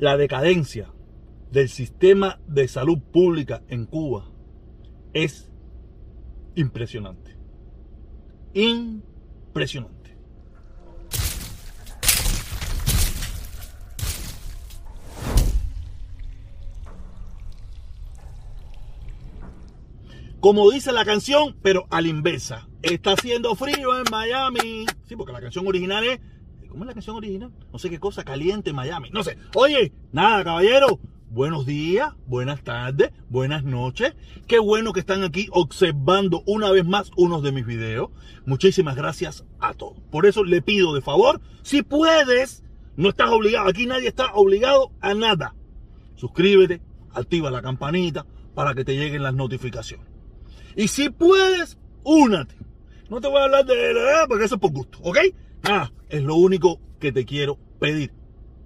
La decadencia del sistema de salud pública en Cuba es impresionante. Impresionante. Como dice la canción, pero a la inversa. Está haciendo frío en Miami. Sí, porque la canción original es. ¿Cómo es la canción original? No sé qué cosa, caliente en Miami. No sé. Oye, nada, caballero. Buenos días, buenas tardes, buenas noches. Qué bueno que están aquí observando una vez más unos de mis videos. Muchísimas gracias a todos. Por eso le pido de favor, si puedes, no estás obligado, aquí nadie está obligado a nada. Suscríbete, activa la campanita para que te lleguen las notificaciones. Y si puedes, únate. No te voy a hablar de la porque eso es por gusto, ¿ok? Ah, es lo único que te quiero pedir.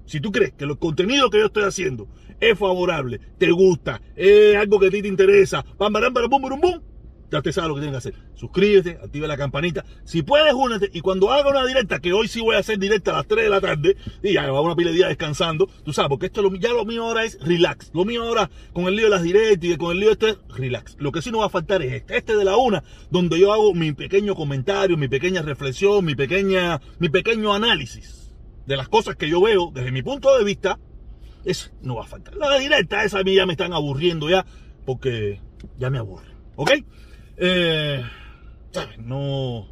Si tú crees que el contenido que yo estoy haciendo es favorable, te gusta, es algo que a ti te interesa, pam, pam, pam, bum, bum, bum, ya te sabes lo que tienes que hacer. Suscríbete, activa la campanita. Si puedes, únete. Y cuando haga una directa, que hoy sí voy a hacer directa a las 3 de la tarde, y ya va una pila de días descansando, tú sabes, porque esto ya lo mío ahora es relax. Lo mío ahora, con el lío de las directas y con el lío de este es relax. Lo que sí no va a faltar es este, este de la una, donde yo hago mi pequeño comentario, mi pequeña reflexión, mi pequeña, mi pequeño análisis de las cosas que yo veo desde mi punto de vista. Eso no va a faltar. La directa, esa a mí ya me están aburriendo ya, porque ya me aburre. ¿Ok? Eh, no,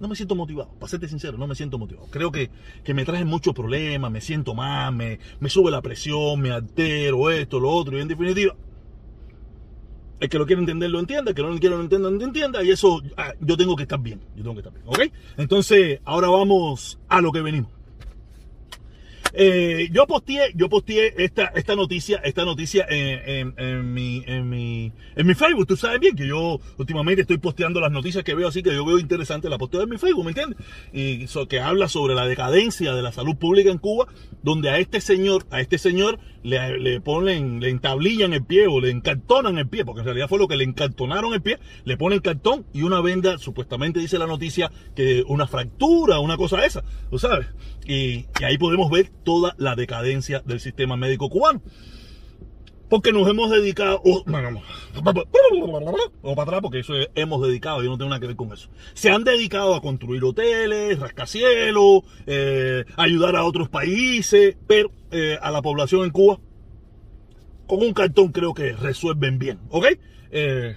no me siento motivado, para serte sincero, no me siento motivado. Creo que, que me traen muchos problemas, me siento mal, me, me, sube la presión, me altero, esto, lo otro, y en definitiva, el que lo quiere entender lo entienda, el que no lo quiere entender no entienda, y eso ah, yo tengo que estar bien, yo tengo que estar bien, ¿ok? Entonces, ahora vamos a lo que venimos. Eh, yo posteé, yo posteé esta, esta noticia, esta noticia en, en, mi, en, mi, en mi Facebook. Tú sabes bien que yo últimamente estoy posteando las noticias que veo así, que yo veo interesante, la posteo en mi Facebook, ¿me entiendes? Y que habla sobre la decadencia de la salud pública en Cuba, donde a este señor, a este señor le, le ponen, le entablillan el pie o le encartonan el pie, porque en realidad fue lo que le encartonaron el pie, le ponen cartón y una venda, supuestamente dice la noticia, que una fractura, una cosa esa, tú sabes. Y, y ahí podemos ver toda la decadencia del sistema médico cubano. Porque nos hemos dedicado, o para atrás, porque eso hemos dedicado, yo no tengo nada que ver con eso. Se han dedicado a construir hoteles, rascacielos, eh, ayudar a otros países, pero eh, a la población en Cuba, con un cartón creo que resuelven bien, ¿ok? Eh,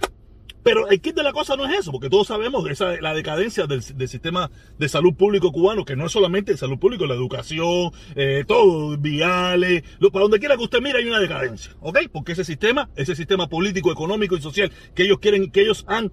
pero el kit de la cosa no es eso, porque todos sabemos esa, la decadencia del, sistema de salud público cubano, que no es solamente el salud público, la educación, eh, todo, viales, para donde quiera que usted mire hay una decadencia, ¿ok? Porque ese sistema, ese sistema político, económico y social que ellos quieren, que ellos han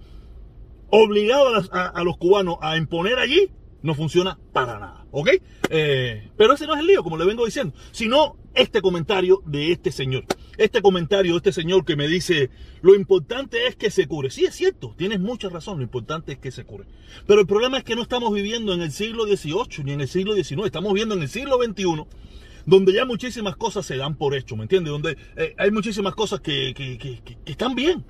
obligado a los cubanos a imponer allí, no funciona para nada, ¿ok? Eh, pero ese no es el lío, como le vengo diciendo, sino este comentario de este señor. Este comentario de este señor que me dice, lo importante es que se cure. Sí, es cierto, tienes mucha razón, lo importante es que se cure. Pero el problema es que no estamos viviendo en el siglo XVIII ni en el siglo XIX, estamos viviendo en el siglo XXI donde ya muchísimas cosas se dan por hecho, ¿me entiendes? Donde eh, hay muchísimas cosas que, que, que, que, están bien.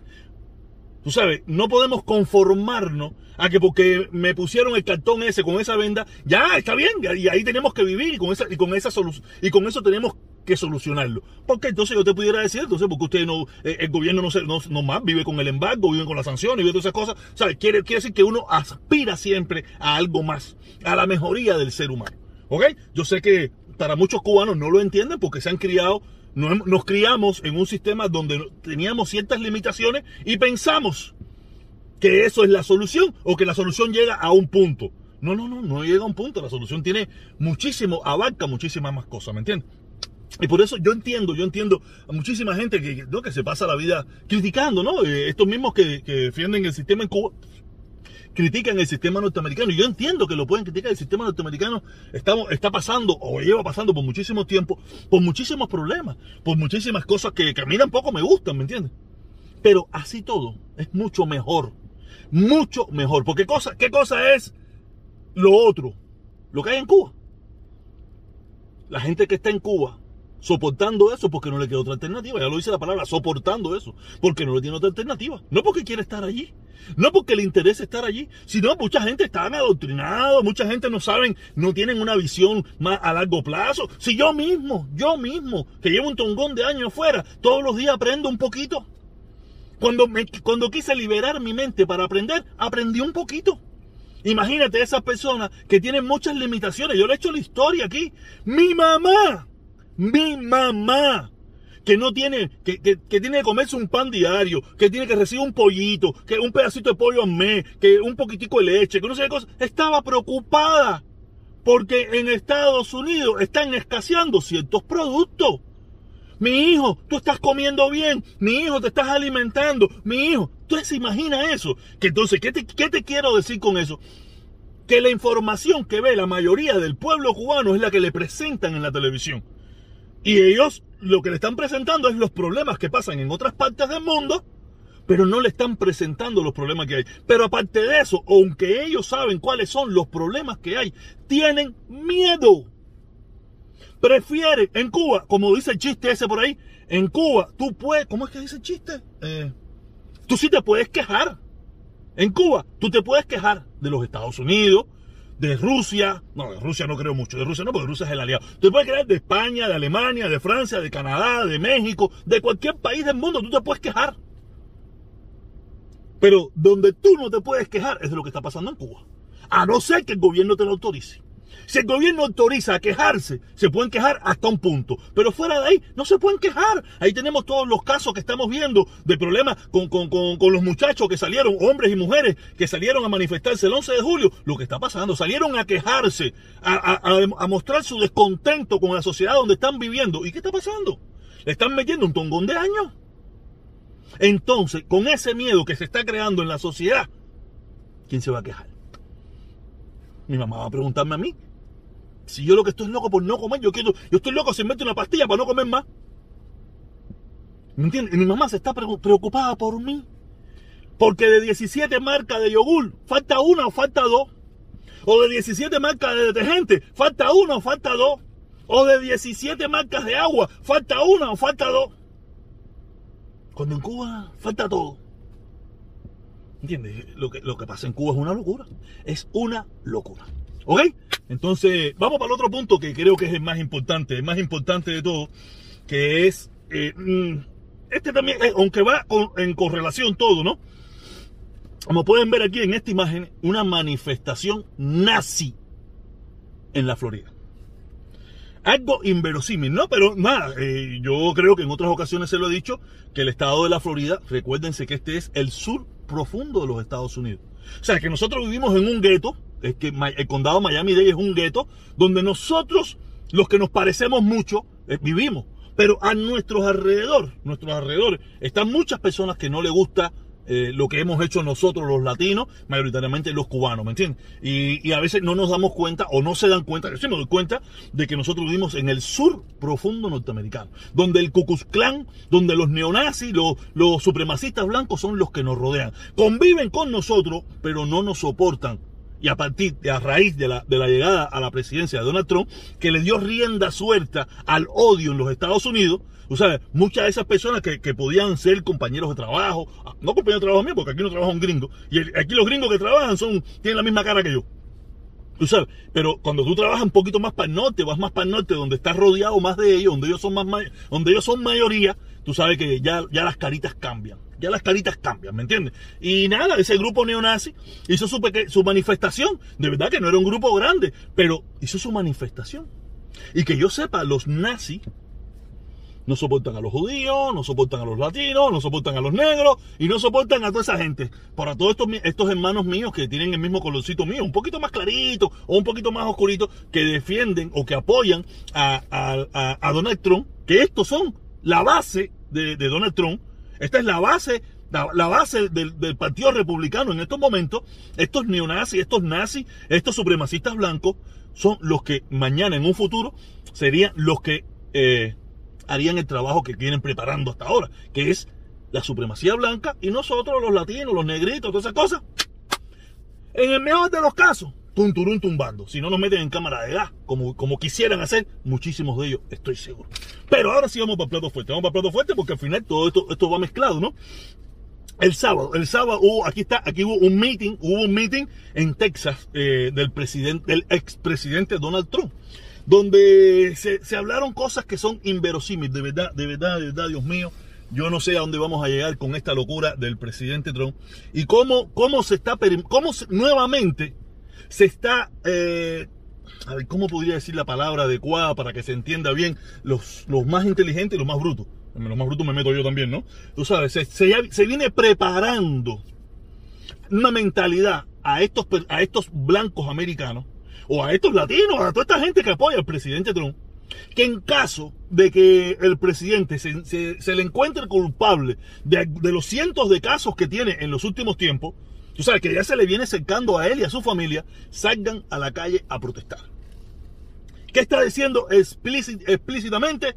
Tú sabes, no podemos conformarnos a que porque me pusieron el cartón ese con esa venda, ya está bien, y ahí tenemos que vivir y con esa, y con esa solución, y con eso tenemos que solucionarlo. Porque entonces yo te pudiera decir, entonces, porque usted no, eh, el gobierno no, se, no, más vive con el embargo, vive con las sanciones, vive todas esas cosas. Sea, quiere, quiere decir que uno aspira siempre a algo más, a la mejoría del ser humano. ¿Ok? Yo sé que para muchos cubanos no lo entienden porque se han criado nos, criamos en un sistema donde teníamos ciertas limitaciones y pensamos que eso es la solución o que la solución llega a un punto. No, no, no, no llega a un punto. La solución tiene muchísimo, abarca muchísimas más cosas, ¿me entiendes? Y por eso yo entiendo, yo entiendo a muchísima gente que, que se pasa la vida criticando, ¿no? Eh, estos mismos que, que defienden el sistema en Cuba, critican el sistema norteamericano. Y yo entiendo que lo pueden criticar. El sistema norteamericano estamos, está pasando o lleva pasando por muchísimo tiempo, por muchísimos problemas, por muchísimas cosas que, que a mí tampoco me gustan, ¿me entiendes? Pero así todo es mucho mejor. Mucho mejor. Porque cosa, ¿qué cosa es lo otro? Lo que hay en Cuba. La gente que está en Cuba soportando eso porque no le queda otra alternativa. Ya lo dice la palabra, soportando eso, porque no le tiene otra alternativa. No porque quiere estar allí, no porque le interese estar allí, sino mucha gente está adoctrinada, mucha gente no saben, no tienen una visión más a largo plazo. Si yo mismo, yo mismo, que llevo un tongón de años fuera, todos los días aprendo un poquito. Cuando, me, cuando quise liberar mi mente para aprender, aprendí un poquito. Imagínate esas personas que tienen muchas limitaciones. Yo le he hecho la historia aquí. Mi mamá mi mamá, que no tiene, que, tiene que comerse un pan diario, que tiene que recibir un pollito, que un pedacito de pollo al mes, que un poquitico de leche, que no sé qué cosa, estaba preocupada porque en Estados Unidos están escaseando ciertos productos. Mi hijo, tú estás comiendo bien, mi hijo te estás alimentando, mi hijo, tú se imagina eso. Que entonces, ¿qué te, ¿qué te quiero decir con eso? Que la información que ve la mayoría del pueblo cubano es la que le presentan en la televisión. Y ellos lo que le están presentando es los problemas que pasan en otras partes del mundo, pero no le están presentando los problemas que hay. Pero aparte de eso, aunque ellos saben cuáles son los problemas que hay, tienen miedo. Prefieren, en Cuba, como dice el chiste ese por ahí, en Cuba tú puedes, ¿cómo es que dice chiste? Eh, tú sí te puedes quejar. En Cuba tú te puedes quejar de los Estados Unidos, de Rusia, no, de Rusia no creo mucho, de Rusia no, porque Rusia es el aliado. Tú puedes creer de España, de Alemania, de Francia, de Canadá, de México, de cualquier país del mundo, tú te puedes quejar. Pero donde tú no te puedes quejar es de lo que está pasando en Cuba. A no ser que el gobierno te lo autorice. Si el gobierno autoriza a quejarse, se pueden quejar hasta un punto. Pero fuera de ahí, no se pueden quejar. Ahí tenemos todos los casos que estamos viendo de problemas con, los muchachos que salieron, hombres y mujeres, que salieron a manifestarse el 11 de julio. Lo que está pasando, salieron a quejarse, a, mostrar su descontento con la sociedad donde están viviendo. ¿Y qué está pasando? Le están metiendo un tongón de años. Entonces, con ese miedo que se está creando en la sociedad, ¿quién se va a quejar? Mi mamá va a preguntarme a mí. Si yo lo que estoy loco por no comer, yo quiero, yo estoy loco si mete una pastilla para no comer más. ¿Me entiendes? Y mi mamá se está preocupada por mí. Porque de 17 marcas de yogur, falta una o falta dos. O de 17 marcas de detergente, falta una o falta dos. O de 17 marcas de agua, falta una o falta dos. Cuando en Cuba falta todo. ¿Entiendes? Lo que, lo que pasa en Cuba es una locura. Es una locura. ¿Ok? Entonces, vamos para el otro punto que creo que es el más importante, el más importante de todo, que es, eh, mm, este también, aunque va en correlación todo, ¿no? Como pueden ver aquí en esta imagen, una manifestación nazi en la Florida. Algo inverosímil, ¿no? Pero nada, eh, yo creo que en otras ocasiones se lo he dicho, que el estado de la Florida, recuérdense que este es el sur profundo de los Estados Unidos. O sea, que nosotros vivimos en un gueto, es que el condado Miami-Dade es un gueto, donde nosotros, los que nos parecemos mucho, eh, vivimos. Pero a nuestros alrededor, nuestros alrededores, están muchas personas que no les gusta eh, lo que hemos hecho nosotros los latinos, mayoritariamente los cubanos, ¿me entiendes? Y, a veces no nos damos cuenta o no se dan cuenta, yo sí me doy cuenta de que nosotros vivimos en el sur profundo norteamericano, donde el Ku Klux Klan, donde los neonazis, los, los supremacistas blancos son los que nos rodean. Conviven con nosotros, pero no nos soportan y a partir de a raíz de la, de la llegada a la presidencia de Donald Trump, que le dio rienda suelta al odio en los Estados Unidos, sabes, muchas de esas personas que, podían ser compañeros de trabajo, ah, no compañeros de trabajo mío, porque aquí no trabaja un gringo, y aquí los gringos que trabajan son, tienen la misma cara que yo. Tú sabes, pero cuando tú trabajas un poquito más para el norte, vas más para el norte, donde estás rodeado más de ellos, donde ellos son más donde ellos son mayoría, tú sabes que ya, ya las caritas cambian. Ya las caritas cambian, ¿me entiendes? Y nada, ese grupo neonazi hizo su, su manifestación. De verdad que no era un grupo grande, pero hizo su manifestación. Y que yo sepa, los nazis no soportan a los judíos, no soportan a los latinos, no soportan a los negros y no soportan a toda esa gente. Para todos estos, estos hermanos míos que tienen el mismo colorcito mío, un poquito más clarito o un poquito más oscurito, que defienden o que apoyan a, Donald Trump, que estos son la base de, Donald Trump. Esta es la base la, base del, Partido Republicano en estos momentos, estos neonazis, estos nazis, estos supremacistas blancos, son los que mañana en un futuro serían los que eh, harían el trabajo que vienen preparando hasta ahora, que es la supremacía blanca y nosotros los latinos, los negritos, todas esas cosas. En el mejor de los casos, tunturún tumbando. Si no nos meten en cámara de gas, como, como quisieran hacer, muchísimos de ellos, estoy seguro. Pero ahora sí vamos para el plato fuerte. Vamos para el plato fuerte porque al final todo esto, esto va mezclado, ¿no? El sábado, el sábado hubo, aquí está, aquí hubo un meeting, hubo un meeting en Texas eh, del presidente, del expresidente Donald Trump, donde se, hablaron cosas que son inverosímiles, de verdad, de verdad, de verdad, Dios mío. Yo no sé a dónde vamos a llegar con esta locura del presidente Trump y cómo, cómo se está, cómo se- nuevamente se está, eh, a ver, ¿cómo podría decir la palabra adecuada para que se entienda bien los, los más inteligentes y los más brutos? Los más brutos me meto yo también, ¿no? Tú sabes, se, se- se viene preparando una mentalidad a estos, a estos blancos americanos o a estos latinos, a toda esta gente que apoya al presidente Trump, que en caso de que el presidente se, se- le encuentre culpable de, de los cientos de casos que tiene en los últimos tiempos, tú sabes que ya se le viene cercando a él y a su familia, salgan a la calle a protestar. ¿Qué está diciendo explícit- explícitamente?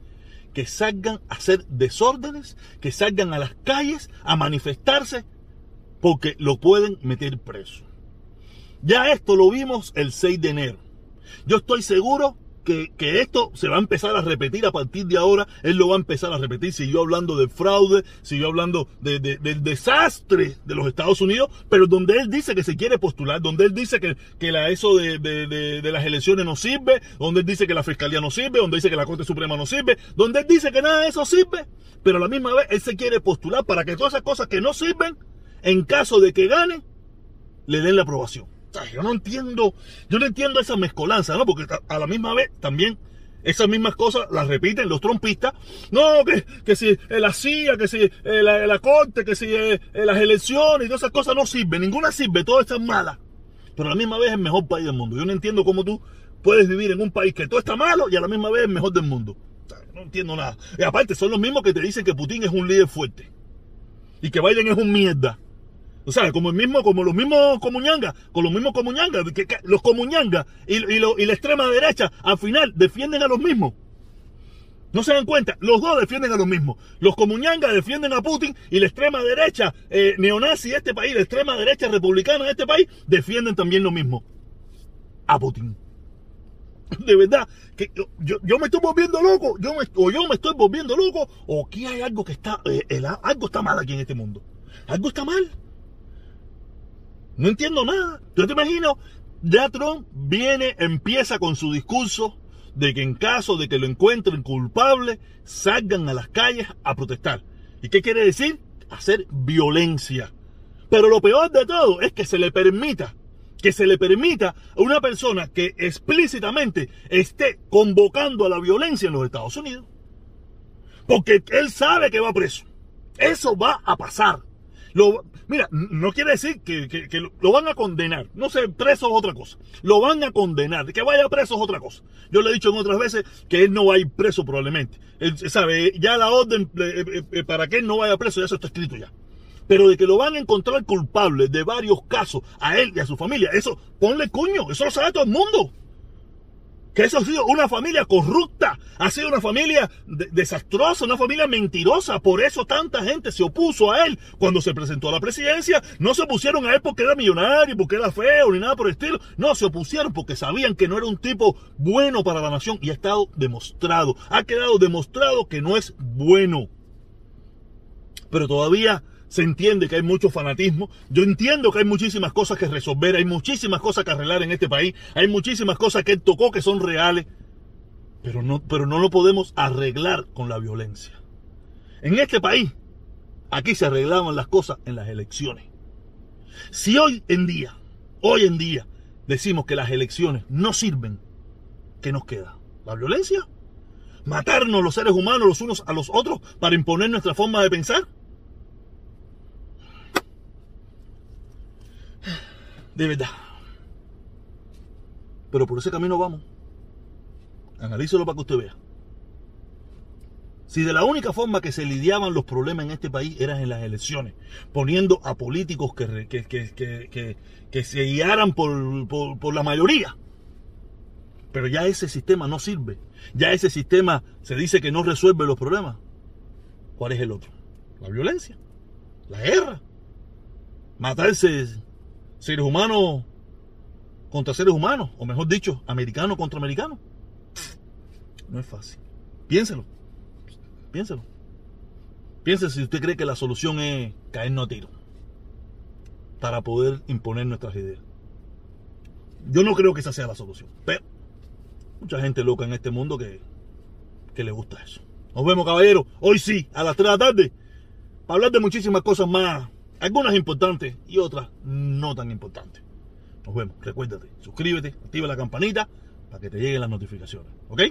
Que salgan a hacer desórdenes, que salgan a las calles a manifestarse, porque lo pueden meter preso. Ya esto lo vimos el 6 de enero. Yo estoy seguro que, que esto se va a empezar a repetir a partir de ahora. Él lo va a empezar a repetir. Siguió hablando del fraude, siguió hablando de- de- del desastre de los Estados Unidos, pero donde él dice que se quiere postular, donde él dice que, que la, eso de- de las elecciones no sirve, donde él dice que la fiscalía no sirve, donde dice que la Corte Suprema no sirve, donde él dice que nada de eso sirve, pero a la misma vez él se quiere postular para que todas esas cosas que no sirven, en caso de que gane, le den la aprobación. Yo no entiendo, yo no entiendo esa mezcolanza, ¿no? Porque a- la misma vez también esas mismas cosas las repiten los trompistas. No, que, que si eh, la CIA, que si eh, la, corte, que si eh, las elecciones y todas esas cosas no sirven, ninguna sirve, todas están malas. Pero a la misma vez es el mejor país del mundo. Yo no entiendo cómo tú puedes vivir en un país que todo está malo y a la misma vez es el mejor del mundo. No entiendo nada. Y aparte, son los mismos que te dicen que Putin es un líder fuerte. Y que Biden es un mierda. O sea, como el mismo, como los mismos comuñangas, con los mismos comuñangas, los comuñangas y, y, lo- y la extrema derecha al final defienden a los mismos. No se dan cuenta, los dos defienden a los mismos. Los comuñangas defienden a Putin y la extrema derecha eh, neonazi de este país, la extrema derecha republicana de este país, defienden también lo mismo. A Putin. De verdad, que yo, yo, me estoy volviendo loco, yo o yo me estoy volviendo loco, o aquí hay algo que está, eh, algo está mal aquí en este mundo. Algo está mal. No entiendo nada. Yo te imagino, ya Trump viene, empieza con su discurso de que en caso de que lo encuentren culpable, salgan a las calles a protestar. ¿Y qué quiere decir? Hacer violencia. Pero lo peor de todo es que se le permita, que se le permita a una persona que explícitamente esté convocando a la violencia en los Estados Unidos. Porque él sabe que va preso. Eso va a pasar. Mira, no quiere decir que, que- lo, van a condenar. No sé, preso es otra cosa. Lo van a condenar. Que vaya preso es otra cosa. Yo le he dicho en otras veces que él no va a ir preso probablemente. Él sabe, ya la orden eh, eh, eh, para que él no vaya preso, ya eso está escrito ya. Pero de que lo van a encontrar culpable de varios casos a él y a su familia, eso, ponle cuño, eso lo sabe todo el mundo. Que eso ha sido una familia corrupta, ha sido una familia de- desastrosa, una familia mentirosa. Por eso tanta gente se opuso a él cuando se presentó a la presidencia. No se opusieron a él porque era millonario, porque era feo, ni nada por el estilo. No, se opusieron porque sabían que no era un tipo bueno para la nación y ha estado demostrado, ha quedado demostrado que no es bueno pero todavía se entiende que hay mucho fanatismo. Yo entiendo que hay muchísimas cosas que resolver, hay muchísimas cosas que arreglar en este país, hay muchísimas cosas que él tocó que son reales, pero no, pero no lo podemos arreglar con la violencia. En este país, aquí se arreglaban las cosas en las elecciones. Si hoy en día, hoy en día, decimos que las elecciones no sirven, ¿qué nos queda? ¿La violencia? ¿Matarnos los seres humanos los unos a los otros para imponer nuestra forma de pensar? De verdad. Pero por ese camino vamos. Analízalo para que usted vea. Si de la única forma que se lidiaban los problemas en este país eran en las elecciones, poniendo a políticos que, que, que- que se guiaran por, por, por la mayoría. Pero ya ese sistema no sirve. Ya ese sistema se dice que no resuelve los problemas. ¿Cuál es el otro? La violencia. La guerra. Matarse seres humanos contra seres humanos, o mejor dicho, americano contra americano. No es fácil. Piénselo. Piénselo. Piense si usted cree que la solución es caernos a tiro para poder imponer nuestras ideas. Yo no creo que esa sea la solución, pero mucha gente loca en este mundo que, que le gusta eso. Nos vemos, caballeros. Hoy sí, a las 3 de la tarde, para hablar de muchísimas cosas más, algunas importantes y otras no tan importantes. Nos vemos. Recuérdate, suscríbete, activa la campanita para que te lleguen las notificaciones. ¿Ok?